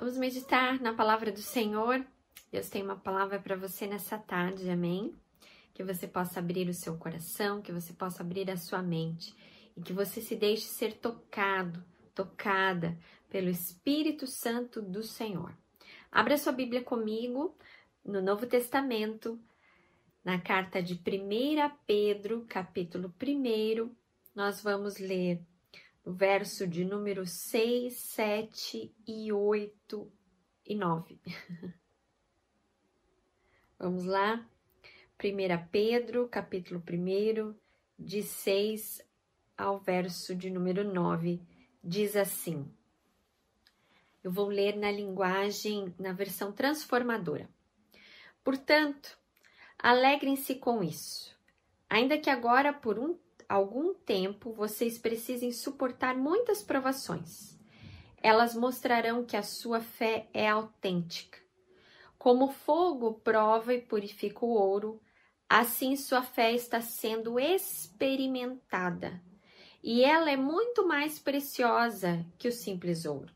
Vamos meditar na palavra do Senhor. Deus tem uma palavra para você nessa tarde, amém? Que você possa abrir o seu coração, que você possa abrir a sua mente e que você se deixe ser tocado, tocada pelo Espírito Santo do Senhor. Abra sua Bíblia comigo no Novo Testamento, na carta de 1 Pedro, capítulo 1, nós vamos ler verso de número 6, 7 e 8 e 9. Vamos lá? 1 Pedro, capítulo 1, de 6 ao verso de número 9, diz assim. Eu vou ler na linguagem, na versão transformadora. Portanto, alegrem-se com isso, ainda que agora por um algum tempo vocês precisem suportar muitas provações. Elas mostrarão que a sua fé é autêntica. Como fogo prova e purifica o ouro, assim sua fé está sendo experimentada. E ela é muito mais preciosa que o simples ouro.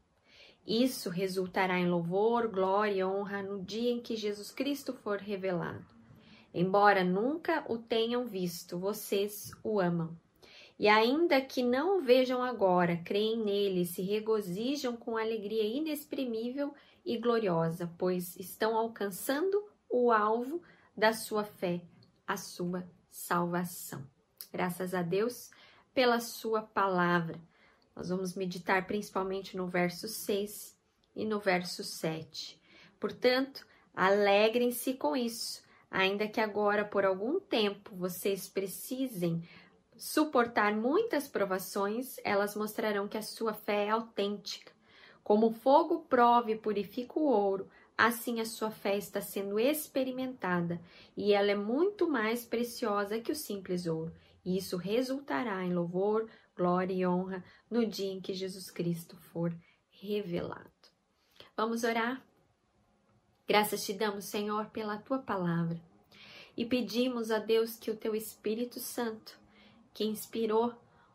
Isso resultará em louvor, glória e honra no dia em que Jesus Cristo for revelado. Embora nunca o tenham visto, vocês o amam. E ainda que não o vejam agora, creem nele, se regozijam com alegria inexprimível e gloriosa, pois estão alcançando o alvo da sua fé, a sua salvação. Graças a Deus pela sua palavra. Nós vamos meditar principalmente no verso 6 e no verso 7. Portanto, alegrem-se com isso ainda que agora por algum tempo vocês precisem suportar muitas provações, elas mostrarão que a sua fé é autêntica. Como o fogo prova e purifica o ouro, assim a sua fé está sendo experimentada e ela é muito mais preciosa que o simples ouro. E isso resultará em louvor, glória e honra no dia em que Jesus Cristo for revelado. Vamos orar? Graças te damos, Senhor, pela tua palavra e pedimos a Deus que o teu Espírito Santo, que inspirou,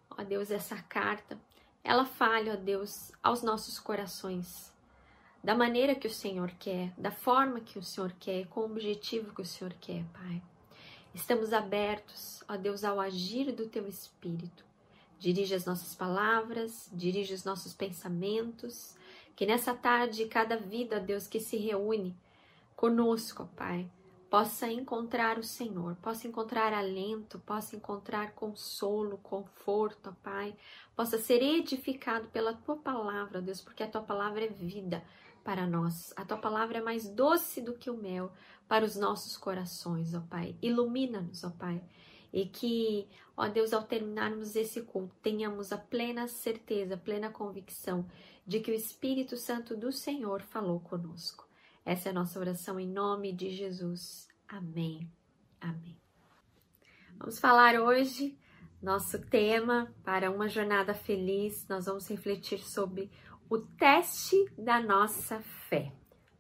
ó Deus, essa carta, ela fale, ó Deus, aos nossos corações, da maneira que o Senhor quer, da forma que o Senhor quer, com o objetivo que o Senhor quer, Pai. Estamos abertos, ó Deus, ao agir do teu Espírito. Dirige as nossas palavras, dirige os nossos pensamentos, que nessa tarde cada vida, Deus, que se reúne, conosco, Pai, possa encontrar o Senhor, possa encontrar alento, possa encontrar consolo, conforto, Pai, possa ser edificado pela tua palavra, Deus, porque a tua palavra é vida para nós. A tua palavra é mais doce do que o mel para os nossos corações, ó Pai. Ilumina-nos, ó Pai. E que, ó Deus, ao terminarmos esse culto, tenhamos a plena certeza, a plena convicção de que o Espírito Santo do Senhor falou conosco. Essa é a nossa oração em nome de Jesus. Amém. Amém. Vamos falar hoje nosso tema para uma jornada feliz. Nós vamos refletir sobre o teste da nossa fé.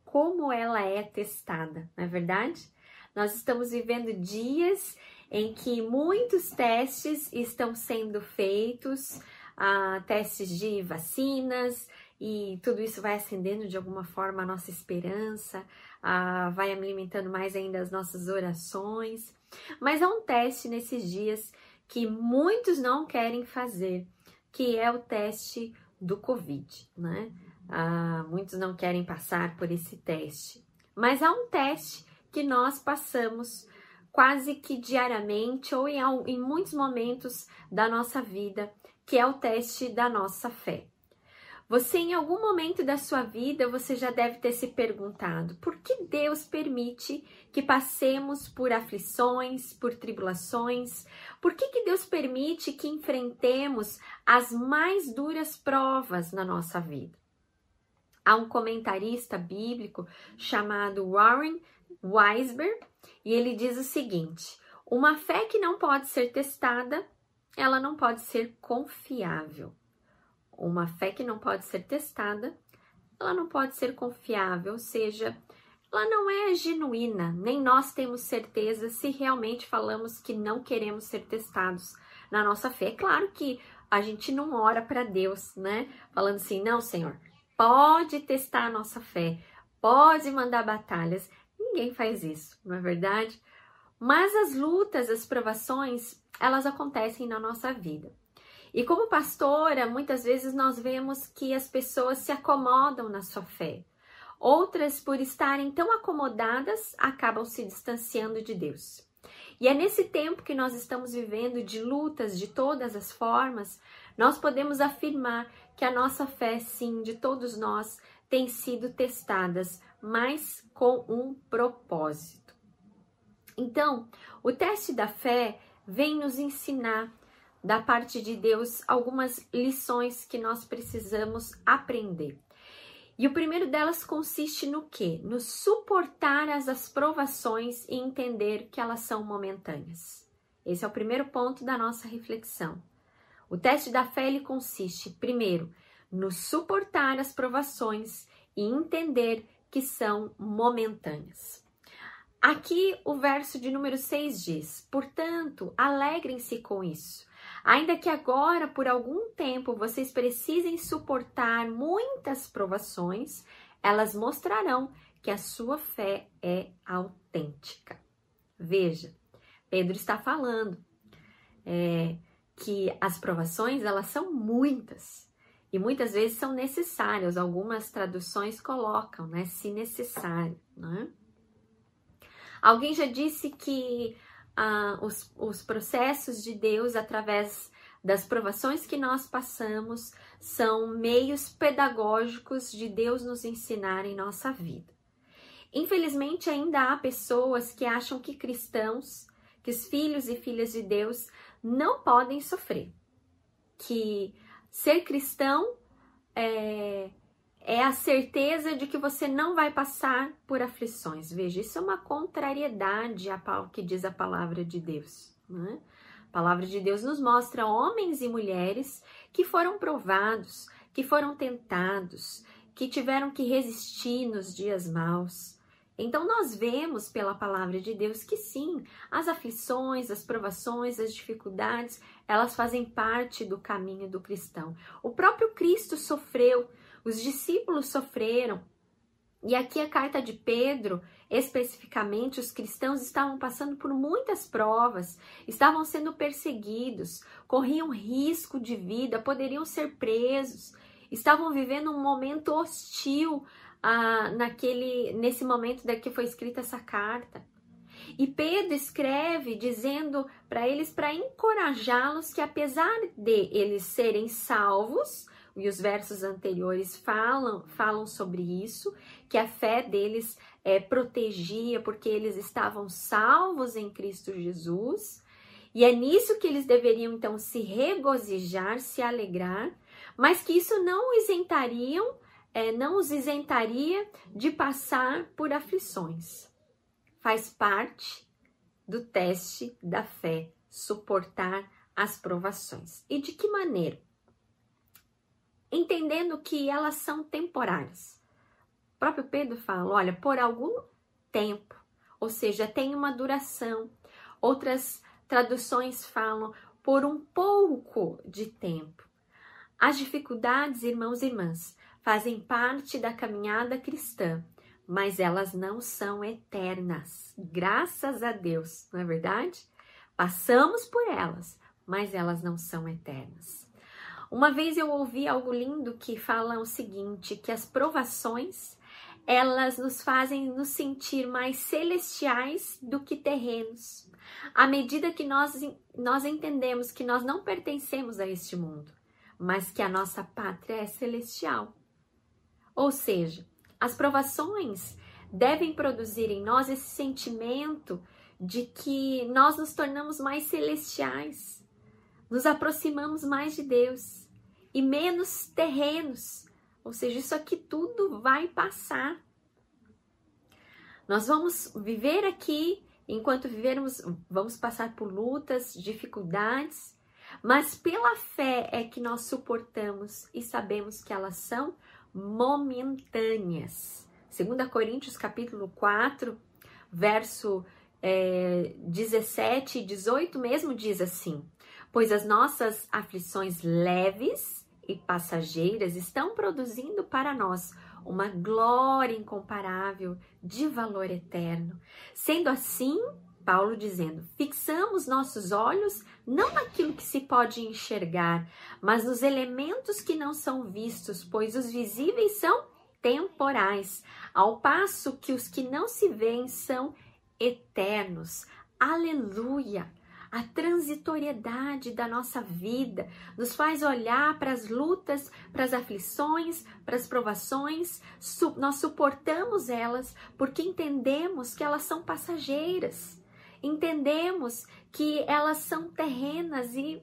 Como ela é testada, não é verdade? Nós estamos vivendo dias em que muitos testes estão sendo feitos, ah, testes de vacinas, e tudo isso vai acendendo de alguma forma a nossa esperança, a, vai alimentando mais ainda as nossas orações. Mas há um teste nesses dias que muitos não querem fazer, que é o teste do Covid, né? Ah, muitos não querem passar por esse teste, mas há um teste que nós passamos quase que diariamente ou em, em muitos momentos da nossa vida, que é o teste da nossa fé. Você em algum momento da sua vida você já deve ter se perguntado: por que Deus permite que passemos por aflições, por tribulações? Por que, que Deus permite que enfrentemos as mais duras provas na nossa vida? Há um comentarista bíblico chamado Warren Weisberg e ele diz o seguinte: uma fé que não pode ser testada, ela não pode ser confiável. Uma fé que não pode ser testada, ela não pode ser confiável, ou seja, ela não é genuína, nem nós temos certeza se realmente falamos que não queremos ser testados na nossa fé. É claro que a gente não ora para Deus, né? Falando assim, não, Senhor, pode testar a nossa fé, pode mandar batalhas. Ninguém faz isso, não é verdade? Mas as lutas, as provações, elas acontecem na nossa vida. E como pastora, muitas vezes nós vemos que as pessoas se acomodam na sua fé. Outras, por estarem tão acomodadas, acabam se distanciando de Deus. E é nesse tempo que nós estamos vivendo de lutas de todas as formas, nós podemos afirmar que a nossa fé, sim, de todos nós, tem sido testadas, mas com um propósito. Então, o teste da fé vem nos ensinar da parte de Deus algumas lições que nós precisamos aprender. E o primeiro delas consiste no que? No suportar as, as provações e entender que elas são momentâneas. Esse é o primeiro ponto da nossa reflexão. O teste da fé ele consiste, primeiro, no suportar as provações e entender que são momentâneas. Aqui o verso de número 6 diz: Portanto, alegrem-se com isso Ainda que agora, por algum tempo, vocês precisem suportar muitas provações, elas mostrarão que a sua fé é autêntica. Veja, Pedro está falando é, que as provações elas são muitas e muitas vezes são necessárias. Algumas traduções colocam, né, se necessário, né? Alguém já disse que ah, os, os processos de Deus através das provações que nós passamos são meios pedagógicos de Deus nos ensinar em nossa vida. Infelizmente, ainda há pessoas que acham que cristãos, que os filhos e filhas de Deus não podem sofrer, que ser cristão é, é a certeza de que você não vai passar por aflições. Veja, isso é uma contrariedade ao que diz a palavra de Deus. Né? A palavra de Deus nos mostra homens e mulheres que foram provados, que foram tentados, que tiveram que resistir nos dias maus. Então, nós vemos pela palavra de Deus que sim, as aflições, as provações, as dificuldades, elas fazem parte do caminho do cristão. O próprio Cristo sofreu os discípulos sofreram. E aqui a carta de Pedro, especificamente, os cristãos estavam passando por muitas provas, estavam sendo perseguidos, corriam risco de vida, poderiam ser presos, estavam vivendo um momento hostil ah, naquele, nesse momento da que foi escrita essa carta. E Pedro escreve dizendo para eles para encorajá-los que apesar de eles serem salvos, e os versos anteriores falam, falam sobre isso, que a fé deles é, protegia porque eles estavam salvos em Cristo Jesus. E é nisso que eles deveriam então se regozijar, se alegrar, mas que isso não isentariam, é, não os isentaria de passar por aflições. Faz parte do teste da fé suportar as provações. E de que maneira? Entendendo que elas são temporárias. O próprio Pedro fala: olha, por algum tempo, ou seja, tem uma duração. Outras traduções falam por um pouco de tempo. As dificuldades, irmãos e irmãs, fazem parte da caminhada cristã, mas elas não são eternas. Graças a Deus, não é verdade? Passamos por elas, mas elas não são eternas. Uma vez eu ouvi algo lindo que fala o seguinte, que as provações, elas nos fazem nos sentir mais celestiais do que terrenos. À medida que nós, nós entendemos que nós não pertencemos a este mundo, mas que a nossa pátria é celestial. Ou seja, as provações devem produzir em nós esse sentimento de que nós nos tornamos mais celestiais, nos aproximamos mais de Deus e menos terrenos. Ou seja, isso aqui tudo vai passar. Nós vamos viver aqui, enquanto vivermos, vamos passar por lutas, dificuldades, mas pela fé é que nós suportamos e sabemos que elas são momentâneas. 2 Coríntios capítulo 4, verso é, 17 e 18 mesmo diz assim: pois as nossas aflições leves e passageiras estão produzindo para nós uma glória incomparável de valor eterno. Sendo assim, Paulo dizendo: fixamos nossos olhos não naquilo que se pode enxergar, mas nos elementos que não são vistos, pois os visíveis são temporais, ao passo que os que não se veem são eternos. Aleluia! A transitoriedade da nossa vida nos faz olhar para as lutas, para as aflições, para as provações. Su nós suportamos elas porque entendemos que elas são passageiras. Entendemos que elas são terrenas e,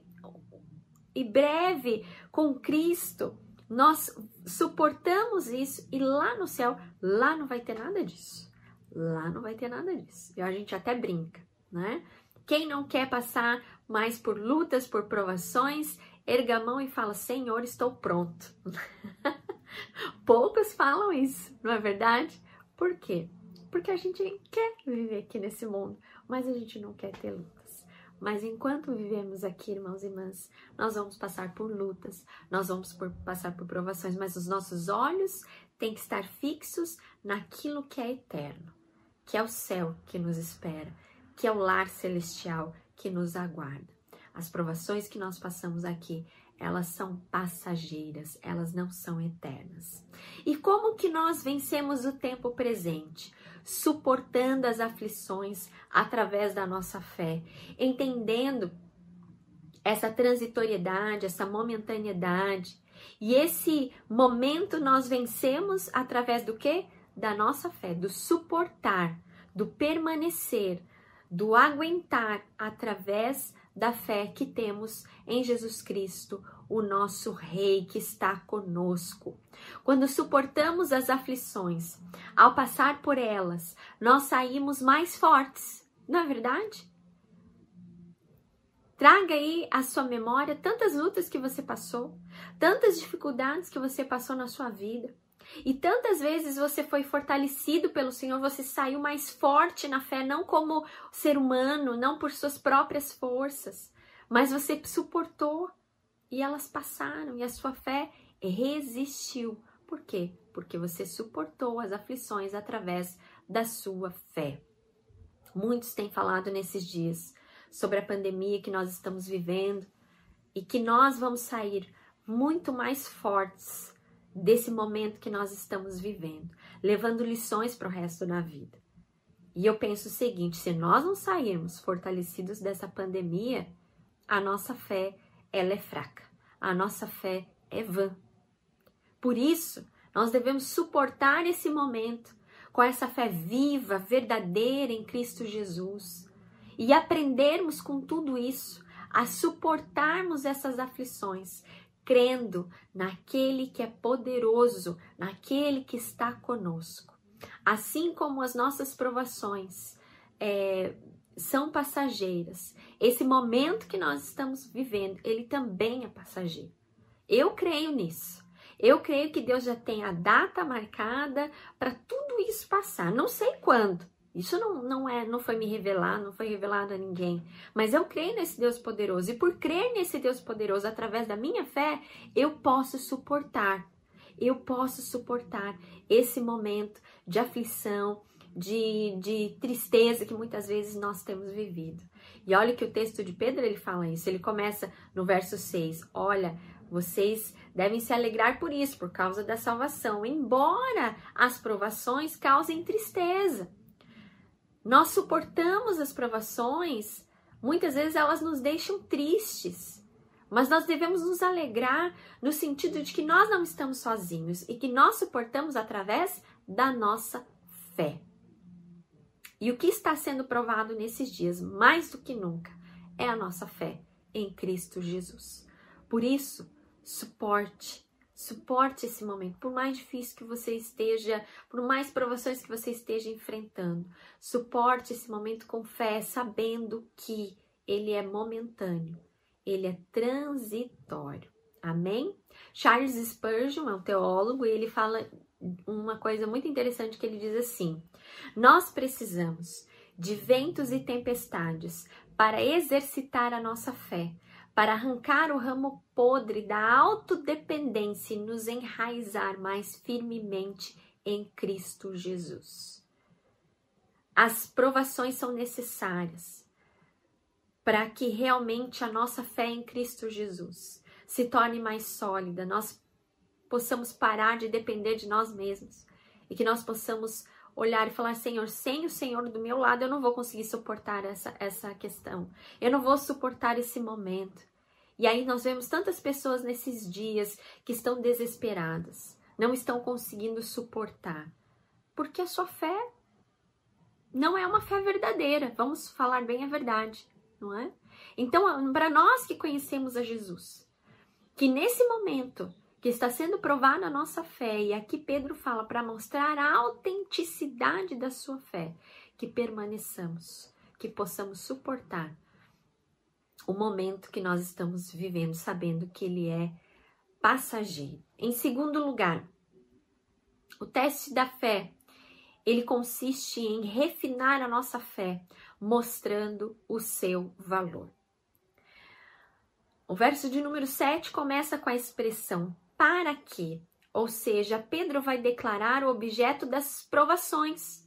e breve com Cristo. Nós suportamos isso e lá no céu, lá não vai ter nada disso. Lá não vai ter nada disso. E a gente até brinca, né? Quem não quer passar mais por lutas, por provações, erga a mão e fala: Senhor, estou pronto. Poucos falam isso, não é verdade? Por quê? Porque a gente quer viver aqui nesse mundo, mas a gente não quer ter lutas. Mas enquanto vivemos aqui, irmãos e irmãs, nós vamos passar por lutas, nós vamos por, passar por provações, mas os nossos olhos têm que estar fixos naquilo que é eterno, que é o céu que nos espera que é o lar celestial que nos aguarda. As provações que nós passamos aqui, elas são passageiras, elas não são eternas. E como que nós vencemos o tempo presente? Suportando as aflições através da nossa fé, entendendo essa transitoriedade, essa momentaneidade. E esse momento nós vencemos através do que? Da nossa fé, do suportar, do permanecer, do aguentar através da fé que temos em Jesus Cristo, o nosso Rei que está conosco. Quando suportamos as aflições, ao passar por elas, nós saímos mais fortes, não é verdade? Traga aí à sua memória tantas lutas que você passou, tantas dificuldades que você passou na sua vida. E tantas vezes você foi fortalecido pelo Senhor, você saiu mais forte na fé, não como ser humano, não por suas próprias forças, mas você suportou e elas passaram e a sua fé resistiu. Por quê? Porque você suportou as aflições através da sua fé. Muitos têm falado nesses dias sobre a pandemia que nós estamos vivendo e que nós vamos sair muito mais fortes desse momento que nós estamos vivendo, levando lições para o resto da vida. E eu penso o seguinte: se nós não sairmos fortalecidos dessa pandemia, a nossa fé ela é fraca, a nossa fé é vã. Por isso, nós devemos suportar esse momento com essa fé viva, verdadeira em Cristo Jesus e aprendermos com tudo isso a suportarmos essas aflições, crendo naquele que é poderoso, naquele que está conosco. Assim como as nossas provações é, são passageiras, esse momento que nós estamos vivendo, ele também é passageiro. Eu creio nisso. Eu creio que Deus já tem a data marcada para tudo isso passar. Não sei quando, isso não, não é, não foi me revelar, não foi revelado a ninguém. Mas eu creio nesse Deus poderoso. E por crer nesse Deus poderoso através da minha fé, eu posso suportar. Eu posso suportar esse momento de aflição, de, de tristeza que muitas vezes nós temos vivido. E olha que o texto de Pedro ele fala isso. Ele começa no verso 6. Olha, vocês devem se alegrar por isso, por causa da salvação, embora as provações causem tristeza. Nós suportamos as provações, muitas vezes elas nos deixam tristes, mas nós devemos nos alegrar no sentido de que nós não estamos sozinhos e que nós suportamos através da nossa fé. E o que está sendo provado nesses dias, mais do que nunca, é a nossa fé em Cristo Jesus. Por isso, suporte Suporte esse momento, por mais difícil que você esteja, por mais provações que você esteja enfrentando. Suporte esse momento com fé, sabendo que ele é momentâneo, ele é transitório. Amém? Charles Spurgeon é um teólogo e ele fala uma coisa muito interessante que ele diz assim: Nós precisamos de ventos e tempestades para exercitar a nossa fé, para arrancar o ramo podre da autodependência e nos enraizar mais firmemente em Cristo Jesus. As provações são necessárias para que realmente a nossa fé em Cristo Jesus se torne mais sólida, nós possamos parar de depender de nós mesmos e que nós possamos olhar e falar: Senhor, sem o Senhor do meu lado, eu não vou conseguir suportar essa, essa questão, eu não vou suportar esse momento. E aí nós vemos tantas pessoas nesses dias que estão desesperadas, não estão conseguindo suportar, porque a sua fé não é uma fé verdadeira, vamos falar bem a verdade, não é? Então, para nós que conhecemos a Jesus, que nesse momento que está sendo provada a nossa fé, e aqui Pedro fala para mostrar a autenticidade da sua fé, que permaneçamos, que possamos suportar o momento que nós estamos vivendo, sabendo que ele é passageiro. Em segundo lugar, o teste da fé, ele consiste em refinar a nossa fé, mostrando o seu valor. O verso de número 7 começa com a expressão para quê? Ou seja, Pedro vai declarar o objeto das provações,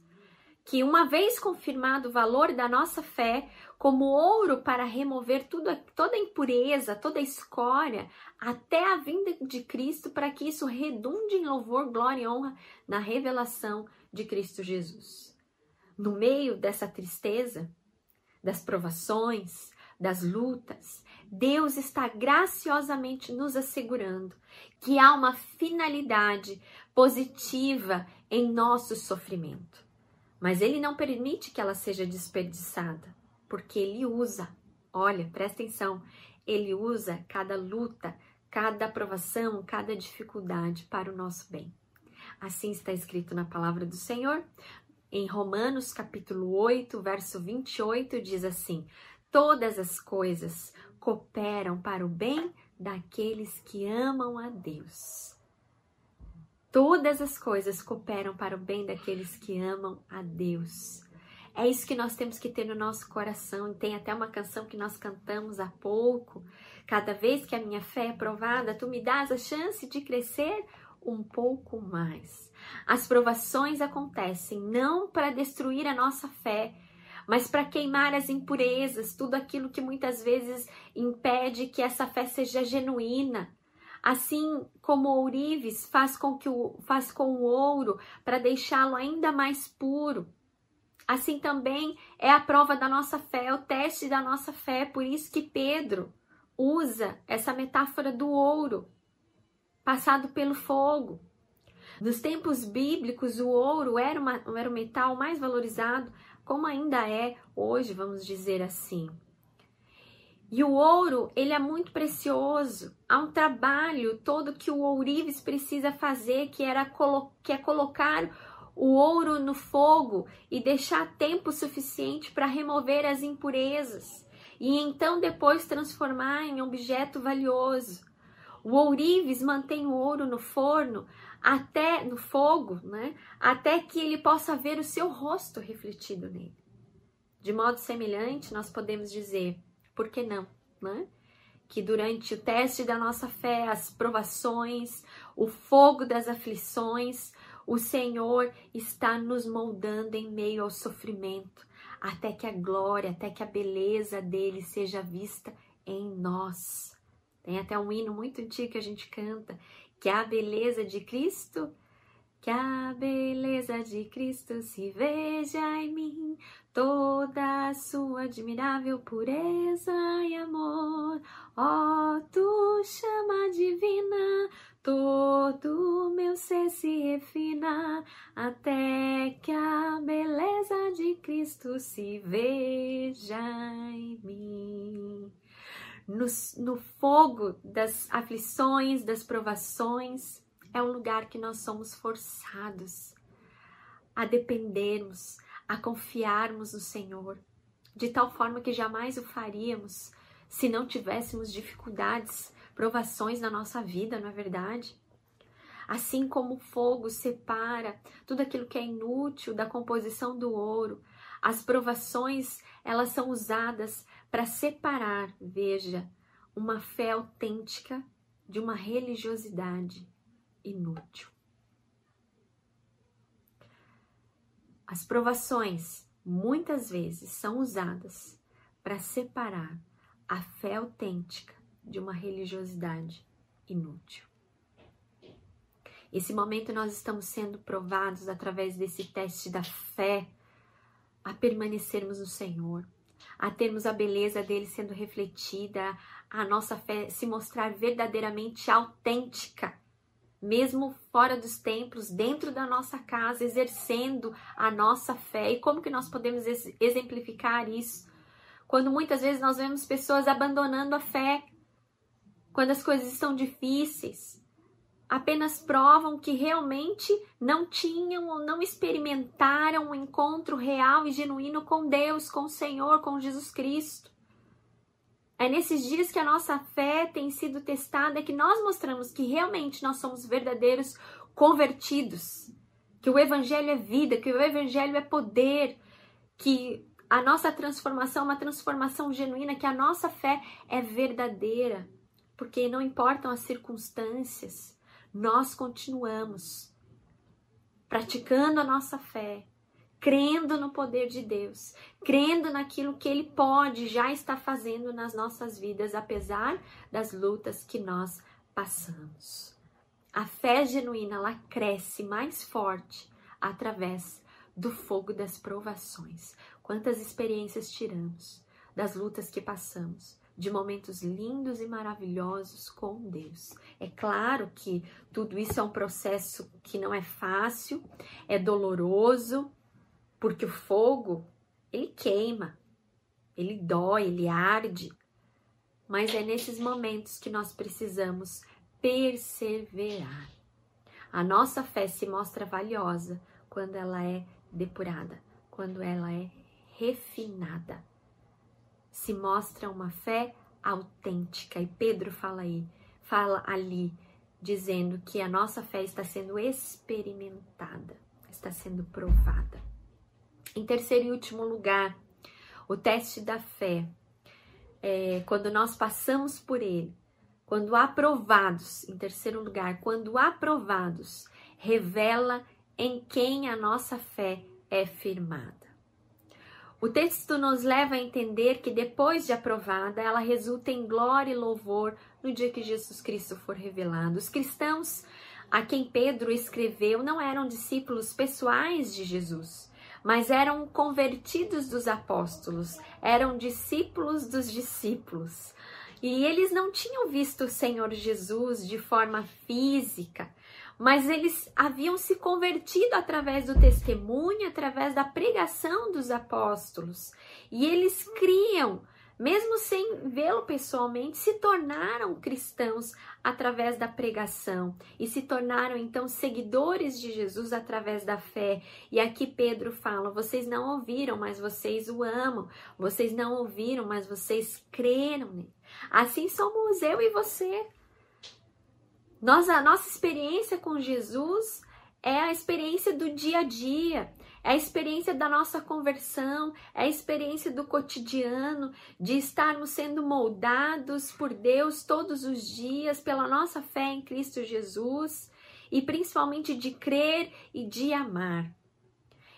que uma vez confirmado o valor da nossa fé, como ouro para remover tudo, toda impureza, toda escória, até a vinda de Cristo, para que isso redunde em louvor, glória e honra na revelação de Cristo Jesus. No meio dessa tristeza, das provações, das lutas, Deus está graciosamente nos assegurando que há uma finalidade positiva em nosso sofrimento. Mas Ele não permite que ela seja desperdiçada, porque Ele usa, olha, presta atenção, Ele usa cada luta, cada aprovação, cada dificuldade para o nosso bem. Assim está escrito na palavra do Senhor. Em Romanos capítulo 8, verso 28, diz assim: Todas as coisas cooperam para o bem daqueles que amam a Deus. Todas as coisas cooperam para o bem daqueles que amam a Deus. É isso que nós temos que ter no nosso coração. Tem até uma canção que nós cantamos há pouco. Cada vez que a minha fé é provada, tu me dás a chance de crescer um pouco mais. As provações acontecem não para destruir a nossa fé, mas para queimar as impurezas, tudo aquilo que muitas vezes impede que essa fé seja genuína. Assim como ourives faz com, que o, faz com o ouro para deixá-lo ainda mais puro. Assim também é a prova da nossa fé, é o teste da nossa fé. Por isso que Pedro usa essa metáfora do ouro passado pelo fogo. Nos tempos bíblicos, o ouro era, uma, era o metal mais valorizado, como ainda é hoje, vamos dizer assim. E o ouro, ele é muito precioso. Há um trabalho todo que o ourives precisa fazer, que, era que é colocar o ouro no fogo e deixar tempo suficiente para remover as impurezas e então depois transformar em objeto valioso. O ourives mantém o ouro no forno até no fogo, né? Até que ele possa ver o seu rosto refletido nele. De modo semelhante, nós podemos dizer, por que não, né? Que durante o teste da nossa fé, as provações, o fogo das aflições, o Senhor está nos moldando em meio ao sofrimento, até que a glória, até que a beleza dele seja vista em nós. Tem até um hino muito antigo que a gente canta, que a beleza de Cristo, que a beleza de Cristo se veja em mim, toda a sua admirável pureza e amor. Ó, oh, tu chama divina, todo meu ser se refina, até que a beleza de Cristo se veja em mim no, no fogo das aflições, das provações, é um lugar que nós somos forçados a dependermos, a confiarmos no Senhor, de tal forma que jamais o faríamos se não tivéssemos dificuldades, provações na nossa vida, não é verdade? Assim como o fogo separa tudo aquilo que é inútil da composição do ouro, as provações, elas são usadas para separar, veja, uma fé autêntica de uma religiosidade inútil. As provações muitas vezes são usadas para separar a fé autêntica de uma religiosidade inútil. Esse momento nós estamos sendo provados através desse teste da fé a permanecermos no Senhor, a termos a beleza dele sendo refletida, a nossa fé se mostrar verdadeiramente autêntica, mesmo fora dos templos, dentro da nossa casa, exercendo a nossa fé. E como que nós podemos exemplificar isso? Quando muitas vezes nós vemos pessoas abandonando a fé, quando as coisas estão difíceis, apenas provam que realmente não tinham ou não experimentaram um encontro real e genuíno com Deus, com o Senhor, com Jesus Cristo. É nesses dias que a nossa fé tem sido testada que nós mostramos que realmente nós somos verdadeiros convertidos, que o evangelho é vida, que o evangelho é poder, que a nossa transformação é uma transformação genuína, que a nossa fé é verdadeira, porque não importam as circunstâncias, nós continuamos praticando a nossa fé, crendo no poder de Deus, crendo naquilo que Ele pode já está fazendo nas nossas vidas, apesar das lutas que nós passamos. A fé genuína ela cresce mais forte através do fogo das provações. Quantas experiências tiramos das lutas que passamos, de momentos lindos e maravilhosos com Deus. É claro que tudo isso é um processo que não é fácil, é doloroso, porque o fogo, ele queima, ele dói, ele arde. Mas é nesses momentos que nós precisamos perseverar. A nossa fé se mostra valiosa quando ela é depurada, quando ela é refinada. Se mostra uma fé autêntica. E Pedro fala aí, fala ali, dizendo que a nossa fé está sendo experimentada, está sendo provada. Em terceiro e último lugar, o teste da fé. É, quando nós passamos por ele, quando aprovados, em terceiro lugar, quando aprovados, revela em quem a nossa fé é firmada. O texto nos leva a entender que depois de aprovada, ela resulta em glória e louvor no dia que Jesus Cristo for revelado. Os cristãos a quem Pedro escreveu não eram discípulos pessoais de Jesus mas eram convertidos dos apóstolos, eram discípulos dos discípulos. E eles não tinham visto o Senhor Jesus de forma física, mas eles haviam se convertido através do testemunho, através da pregação dos apóstolos. E eles criam mesmo sem vê-lo pessoalmente, se tornaram cristãos através da pregação e se tornaram então seguidores de Jesus através da fé. E aqui Pedro fala: vocês não ouviram, mas vocês o amam. Vocês não ouviram, mas vocês creram. Assim somos eu e você. Nós, a nossa experiência com Jesus é a experiência do dia a dia, é a experiência da nossa conversão, é a experiência do cotidiano, de estarmos sendo moldados por Deus todos os dias pela nossa fé em Cristo Jesus e principalmente de crer e de amar.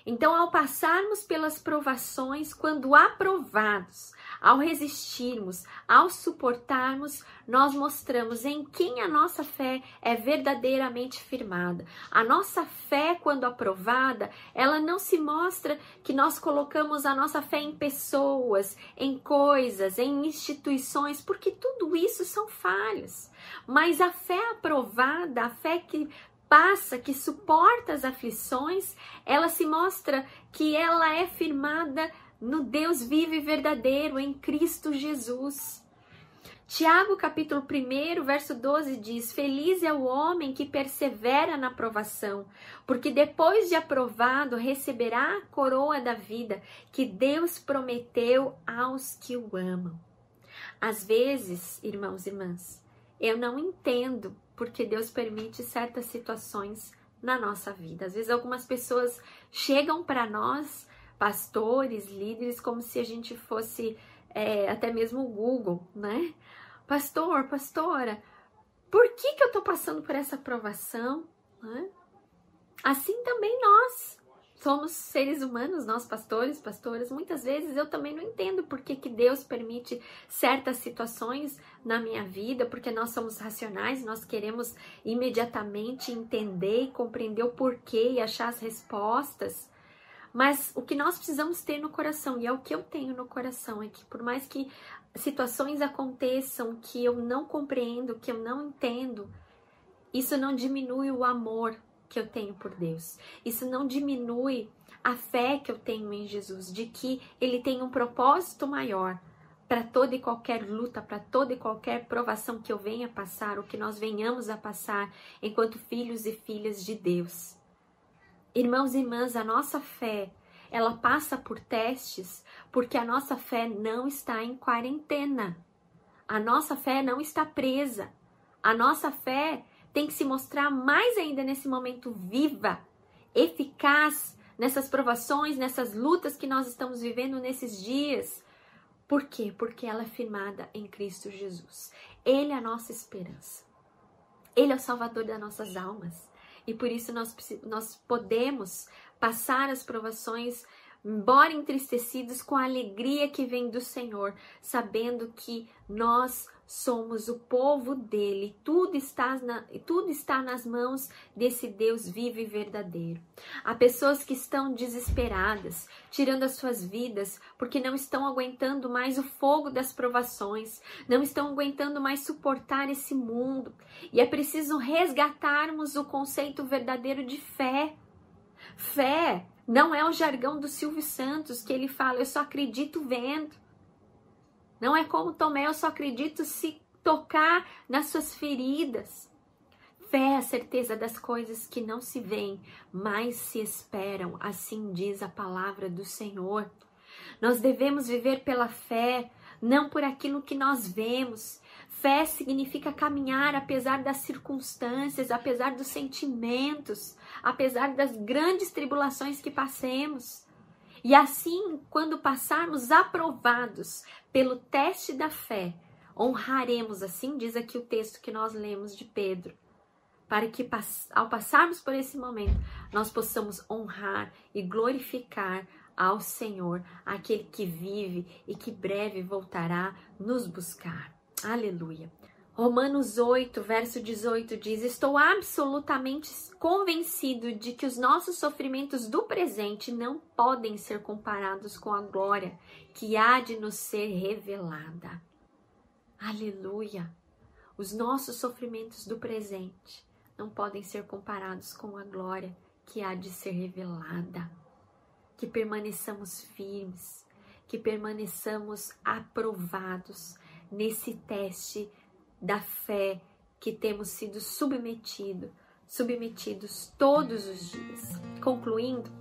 Então, ao passarmos pelas provações, quando aprovados, ao resistirmos, ao suportarmos, nós mostramos em quem a nossa fé é verdadeiramente firmada. A nossa fé, quando aprovada, ela não se mostra que nós colocamos a nossa fé em pessoas, em coisas, em instituições, porque tudo isso são falhas. Mas a fé aprovada, a fé que passa, que suporta as aflições, ela se mostra que ela é firmada no Deus vivo e verdadeiro, em Cristo Jesus. Tiago, capítulo 1, verso 12 diz: Feliz é o homem que persevera na aprovação, porque depois de aprovado receberá a coroa da vida que Deus prometeu aos que o amam. Às vezes, irmãos e irmãs, eu não entendo porque Deus permite certas situações na nossa vida. Às vezes algumas pessoas chegam para nós, pastores, líderes, como se a gente fosse é, até mesmo o Google, né? pastor, pastora, por que, que eu estou passando por essa provação? Assim também nós somos seres humanos, nós pastores, pastoras, muitas vezes eu também não entendo por que, que Deus permite certas situações na minha vida, porque nós somos racionais, nós queremos imediatamente entender e compreender o porquê e achar as respostas. Mas o que nós precisamos ter no coração, e é o que eu tenho no coração, é que por mais que situações aconteçam que eu não compreendo, que eu não entendo, isso não diminui o amor que eu tenho por Deus. Isso não diminui a fé que eu tenho em Jesus, de que Ele tem um propósito maior para toda e qualquer luta, para toda e qualquer provação que eu venha passar, ou que nós venhamos a passar enquanto filhos e filhas de Deus. Irmãos e irmãs, a nossa fé, ela passa por testes porque a nossa fé não está em quarentena. A nossa fé não está presa. A nossa fé tem que se mostrar mais ainda nesse momento viva, eficaz nessas provações, nessas lutas que nós estamos vivendo nesses dias. Por quê? Porque ela é firmada em Cristo Jesus. Ele é a nossa esperança. Ele é o salvador das nossas almas. E por isso nós, nós podemos passar as provações embora entristecidos com a alegria que vem do Senhor, sabendo que nós somos o povo dele, tudo está, na, tudo está nas mãos desse Deus vivo e verdadeiro. Há pessoas que estão desesperadas, tirando as suas vidas, porque não estão aguentando mais o fogo das provações, não estão aguentando mais suportar esse mundo, e é preciso resgatarmos o conceito verdadeiro de fé. Fé não é o jargão do Silvio Santos que ele fala, eu só acredito vendo. Não é como Tomé, eu só acredito se tocar nas suas feridas. Fé é a certeza das coisas que não se veem, mas se esperam, assim diz a palavra do Senhor. Nós devemos viver pela fé, não por aquilo que nós vemos. Fé significa caminhar apesar das circunstâncias, apesar dos sentimentos, apesar das grandes tribulações que passemos. E assim, quando passarmos aprovados pelo teste da fé, honraremos, assim diz aqui o texto que nós lemos de Pedro, para que ao passarmos por esse momento, nós possamos honrar e glorificar ao Senhor, aquele que vive e que breve voltará nos buscar. Aleluia. Romanos 8, verso 18 diz: Estou absolutamente convencido de que os nossos sofrimentos do presente não podem ser comparados com a glória que há de nos ser revelada. Aleluia! Os nossos sofrimentos do presente não podem ser comparados com a glória que há de ser revelada. Que permaneçamos firmes, que permaneçamos aprovados nesse teste da fé que temos sido submetido, submetidos todos os dias. Concluindo,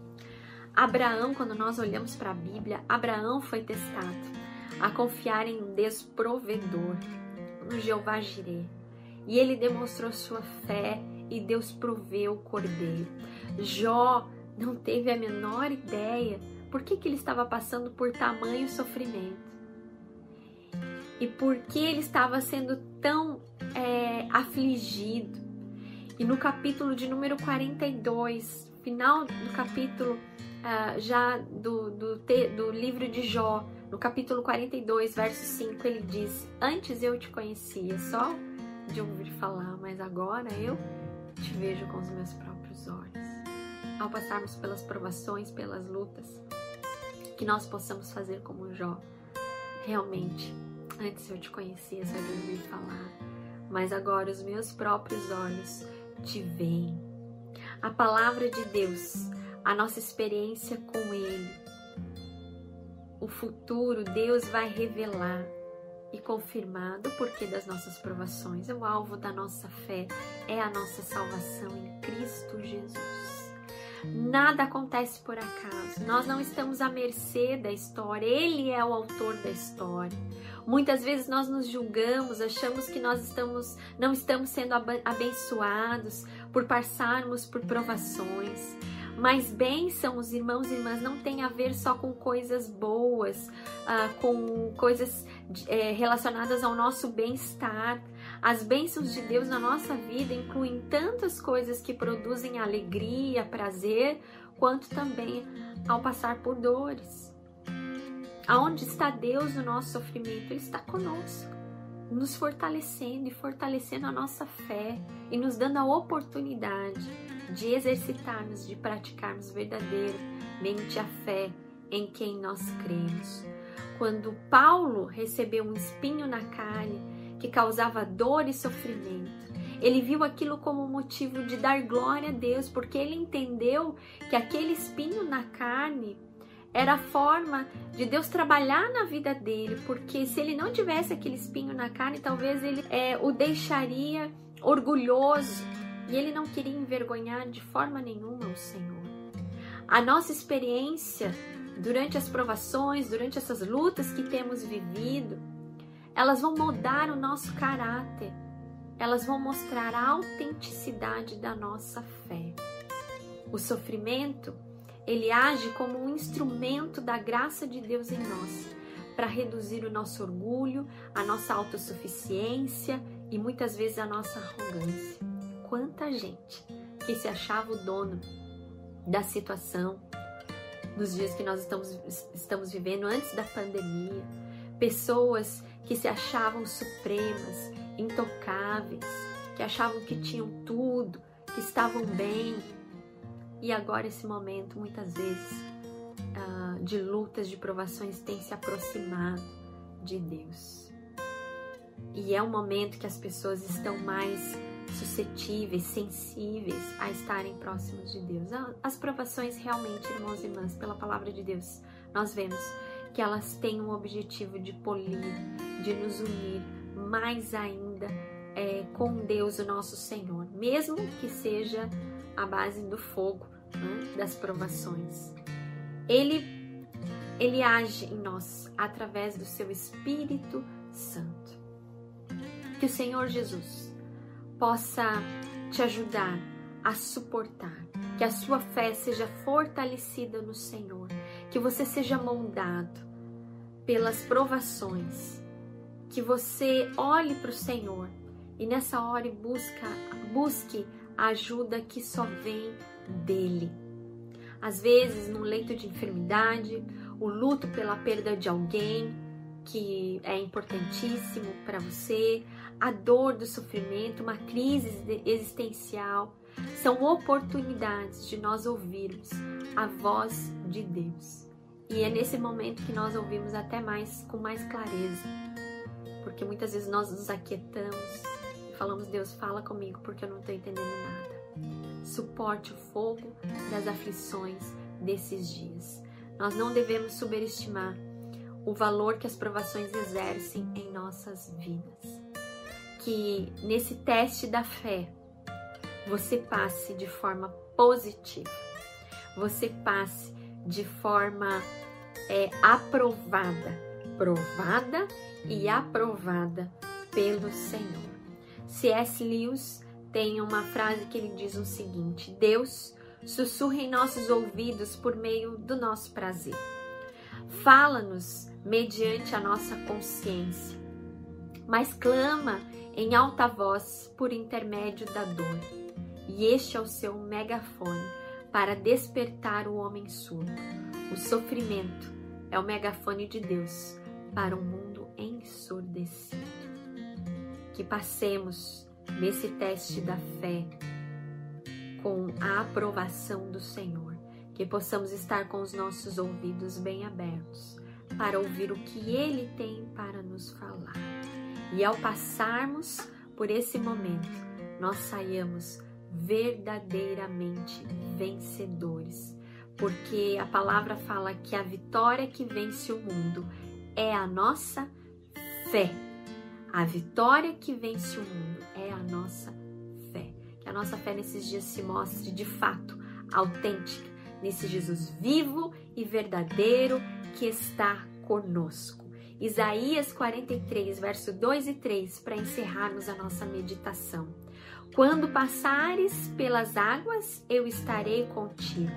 Abraão, quando nós olhamos para a Bíblia, Abraão foi testado a confiar em um Deus provedor, no Jeová Jireh. E ele demonstrou sua fé e Deus proveu o cordeiro. Jó não teve a menor ideia por que, que ele estava passando por tamanho sofrimento e por que ele estava sendo tão é, afligido. E no capítulo de número 42, final do capítulo uh, já do, do, te, do livro de Jó, no capítulo 42, verso 5, ele diz: Antes eu te conhecia só de ouvir falar, mas agora eu te vejo com os meus próprios olhos. Ao passarmos pelas provações, pelas lutas, que nós possamos fazer como Jó, realmente Antes eu te conhecia, só ouvir falar, mas agora os meus próprios olhos te veem. A palavra de Deus, a nossa experiência com Ele, o futuro Deus vai revelar e confirmar do porquê das nossas provações. O alvo da nossa fé é a nossa salvação em Cristo Jesus. Nada acontece por acaso. Nós não estamos à mercê da história. Ele é o autor da história. Muitas vezes nós nos julgamos, achamos que nós estamos, não estamos sendo abençoados por passarmos por provações. Mas bênçãos, irmãos e irmãs, não tem a ver só com coisas boas, uh, com coisas é, relacionadas ao nosso bem-estar. As bênçãos de Deus na nossa vida incluem tantas coisas que produzem alegria, prazer, quanto também ao passar por dores. Aonde está Deus no nosso sofrimento? Ele está conosco, nos fortalecendo e fortalecendo a nossa fé e nos dando a oportunidade de exercitarmos, de praticarmos verdadeiramente a fé em quem nós cremos. Quando Paulo recebeu um espinho na carne que causava dor e sofrimento, ele viu aquilo como motivo de dar glória a Deus, porque ele entendeu que aquele espinho na carne era a forma de Deus trabalhar na vida dele, porque se ele não tivesse aquele espinho na carne, talvez ele é, o deixaria orgulhoso e ele não queria envergonhar de forma nenhuma o Senhor. A nossa experiência durante as provações, durante essas lutas que temos vivido, elas vão mudar o nosso caráter, elas vão mostrar a autenticidade da nossa fé. O sofrimento, ele age como um instrumento da graça de Deus em nós, para reduzir o nosso orgulho, a nossa autossuficiência e muitas vezes a nossa arrogância. Quanta gente que se achava o dono da situação nos dias que nós estamos, estamos vivendo antes da pandemia, pessoas que se achavam supremas, intocáveis, que achavam que tinham tudo, que estavam bem. E agora esse momento, muitas vezes, uh, de lutas, de provações, tem se aproximado de Deus. E é um momento que as pessoas estão mais suscetíveis, sensíveis a estarem próximos de Deus. As provações realmente, irmãos e irmãs, pela palavra de Deus, nós vemos que elas têm um objetivo de polir, de nos unir mais ainda é, com Deus, o nosso Senhor, mesmo que seja a base do fogo, né, das provações. Ele, ele age em nós através do seu Espírito Santo. Que o Senhor Jesus possa te ajudar a suportar, que a sua fé seja fortalecida no Senhor, que você seja moldado pelas provações, que você olhe para o Senhor e nessa hora busca, busque a ajuda que só vem dele. Às vezes, num leito de enfermidade, o luto pela perda de alguém que é importantíssimo para você, a dor do sofrimento, uma crise existencial, são oportunidades de nós ouvirmos a voz de Deus. E é nesse momento que nós ouvimos até mais com mais clareza, porque muitas vezes nós nos aquietamos falamos: Deus, fala comigo porque eu não estou entendendo nada. Suporte o fogo das aflições desses dias. Nós não devemos subestimar o valor que as provações exercem em nossas vidas. Que nesse teste da fé você passe de forma positiva, você passe de forma é, aprovada, provada e aprovada pelo Senhor. C.S. Lewis tem uma frase que ele diz o seguinte: Deus sussurra em nossos ouvidos por meio do nosso prazer. Fala-nos mediante a nossa consciência, mas clama em alta voz por intermédio da dor. E este é o seu megafone para despertar o homem surdo. O sofrimento é o megafone de Deus para um mundo ensurdecido. Que passemos nesse teste da fé com a aprovação do Senhor, que possamos estar com os nossos ouvidos bem abertos para ouvir o que Ele tem para nos falar. E ao passarmos por esse momento, nós saiamos verdadeiramente vencedores, porque a palavra fala que a vitória que vence o mundo é a nossa fé. A vitória que vence o mundo é a nossa fé. Que a nossa fé nesses dias se mostre de fato autêntica, nesse Jesus vivo e verdadeiro que está conosco. Isaías 43, verso 2 e 3, para encerrarmos a nossa meditação. Quando passares pelas águas, eu estarei contigo.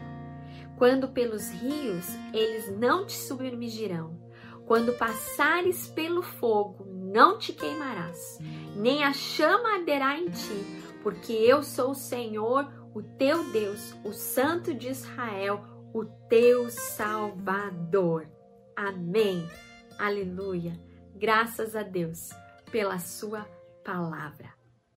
Quando pelos rios, eles não te submergirão. Quando passares pelo fogo, não te queimarás, nem a chama arderá em ti, porque eu sou o Senhor, o teu Deus, o Santo de Israel, o teu Salvador. Amém. Aleluia. Graças a Deus pela sua palavra.